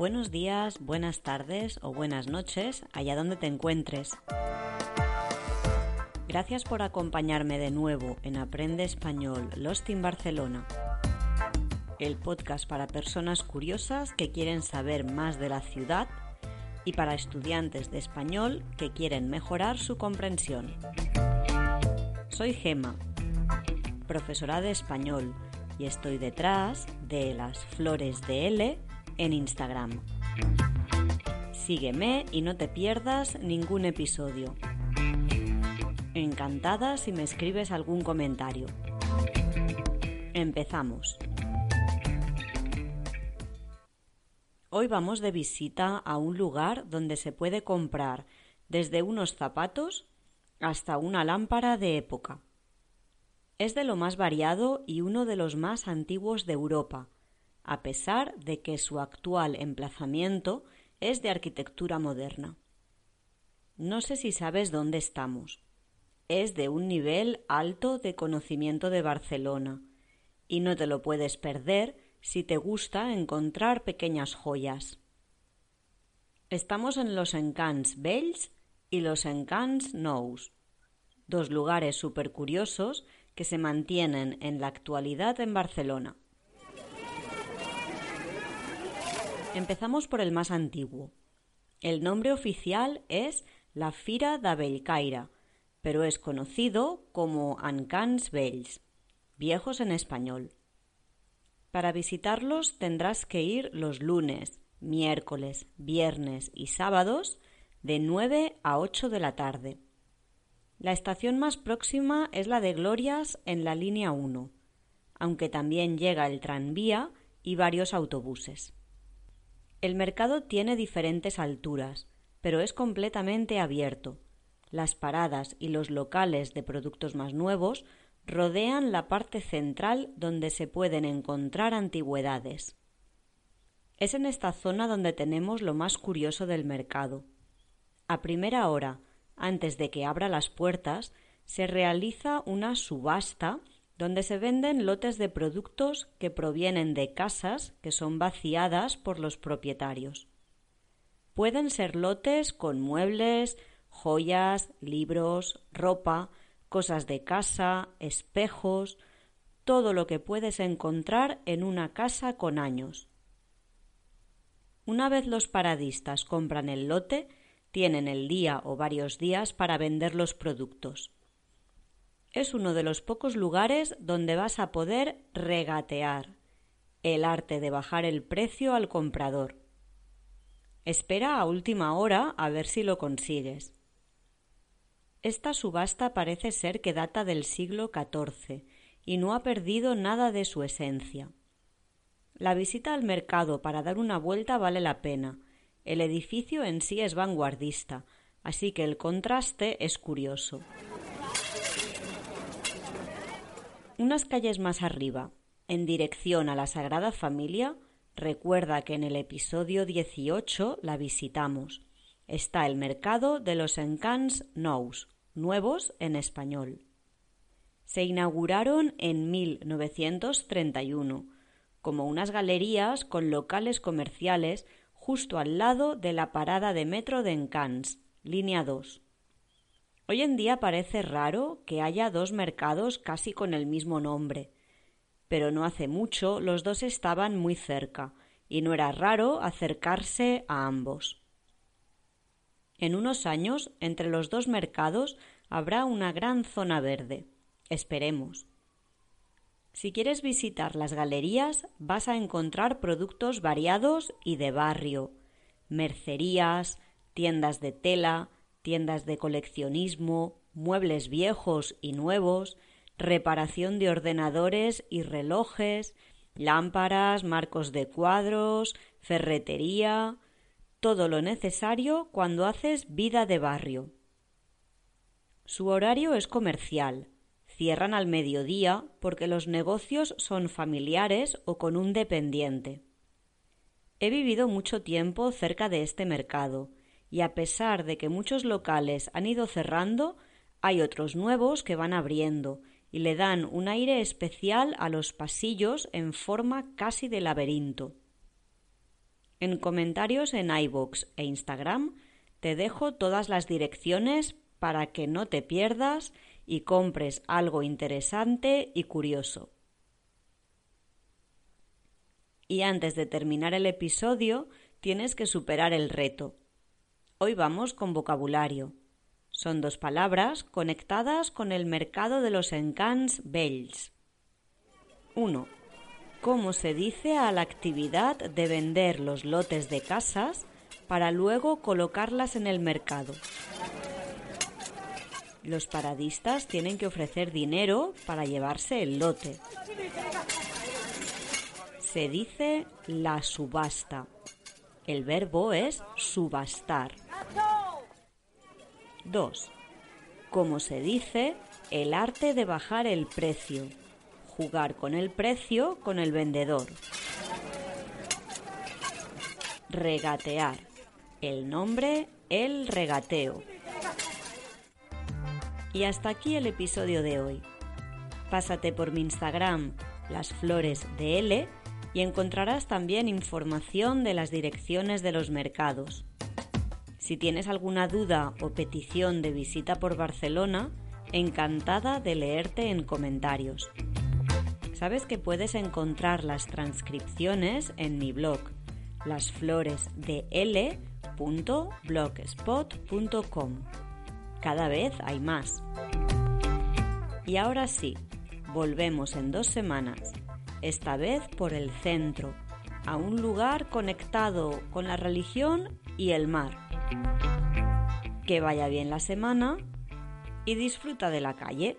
Buenos días, buenas tardes o buenas noches, allá donde te encuentres. Gracias por acompañarme de nuevo en Aprende Español Lost in Barcelona, el podcast para personas curiosas que quieren saber más de la ciudad y para estudiantes de español que quieren mejorar su comprensión. Soy Gema, profesora de español, y estoy detrás de las flores de L en Instagram. Sígueme y no te pierdas ningún episodio. Encantada si me escribes algún comentario. Empezamos. Hoy vamos de visita a un lugar donde se puede comprar desde unos zapatos hasta una lámpara de época. Es de lo más variado y uno de los más antiguos de Europa, a pesar de que su actual emplazamiento es de arquitectura moderna. No sé si sabes dónde estamos. Es de un nivel alto de conocimiento de Barcelona, y no te lo puedes perder si te gusta encontrar pequeñas joyas. Estamos en los Encants Bells y los Encants Nous, dos lugares súper curiosos que se mantienen en la actualidad en Barcelona. Empezamos por el más antiguo. El nombre oficial es la Fira de Bellcaire, pero es conocido como Encants Bells, viejos en español. Para visitarlos tendrás que ir los lunes, miércoles, viernes y sábados de 9 a 8 de la tarde. La estación más próxima es la de Glorias en la línea 1, aunque también llega el tranvía y varios autobuses. El mercado tiene diferentes alturas, pero es completamente abierto. Las paradas y los locales de productos más nuevos rodean la parte central donde se pueden encontrar antigüedades. Es en esta zona donde tenemos lo más curioso del mercado. A primera hora, antes de que abra las puertas, se realiza una subasta donde se venden lotes de productos que provienen de casas que son vaciadas por los propietarios. Pueden ser lotes con muebles, joyas, libros, ropa, cosas de casa, espejos, todo lo que puedes encontrar en una casa con años. Una vez los paradistas compran el lote, tienen el día o varios días para vender los productos. Es uno de los pocos lugares donde vas a poder regatear, el arte de bajar el precio al comprador. Espera a última hora a ver si lo consigues. Esta subasta parece ser que data del siglo XIV y no ha perdido nada de su esencia. La visita al mercado para dar una vuelta vale la pena. El edificio en sí es vanguardista, así que el contraste es curioso. Unas calles más arriba, en dirección a la Sagrada Familia, recuerda que en el episodio 18 la visitamos. Está el mercado de los Encants Nous, nuevos en español. Se inauguraron en 1931 como unas galerías con locales comerciales justo al lado de la parada de metro de Encants, línea 2. Hoy en día parece raro que haya dos mercados casi con el mismo nombre, pero no hace mucho los dos estaban muy cerca y no era raro acercarse a ambos. En unos años, entre los dos mercados habrá una gran zona verde. Esperemos. Si quieres visitar las galerías, vas a encontrar productos variados y de barrio, mercerías, tiendas de tela, tiendas de coleccionismo, muebles viejos y nuevos, reparación de ordenadores y relojes, lámparas, marcos de cuadros, ferretería, todo lo necesario cuando haces vida de barrio. Su horario es comercial, cierran al mediodía porque los negocios son familiares o con un dependiente. He vivido mucho tiempo cerca de este mercado y a pesar de que muchos locales han ido cerrando, hay otros nuevos que van abriendo y le dan un aire especial a los pasillos en forma casi de laberinto. En comentarios en iVoox e Instagram te dejo todas las direcciones para que no te pierdas y compres algo interesante y curioso. Y antes de terminar el episodio, tienes que superar el reto. Hoy vamos con vocabulario. Son dos palabras conectadas con el mercado de los encants bells. 1. ¿Cómo se dice a la actividad de vender los lotes de casas para luego colocarlas en el mercado? Los paradistas tienen que ofrecer dinero para llevarse el lote. Se dice la subasta. El verbo es subastar. 2. Como se dice, el arte de bajar el precio. Jugar con el precio con el vendedor. Regatear. El nombre, el regateo. Y hasta aquí el episodio de hoy. Pásate por mi Instagram, las flores de L, y encontrarás también información de las direcciones de los mercados. Si tienes alguna duda o petición de visita por Barcelona, encantada de leerte en comentarios. Sabes que puedes encontrar las transcripciones en mi blog, lasfloresdl.blogspot.com. Cada vez hay más. Y ahora sí, volvemos en dos semanas, esta vez por el centro, a un lugar conectado con la religión y el mar. Que vaya bien la semana y disfruta de la calle.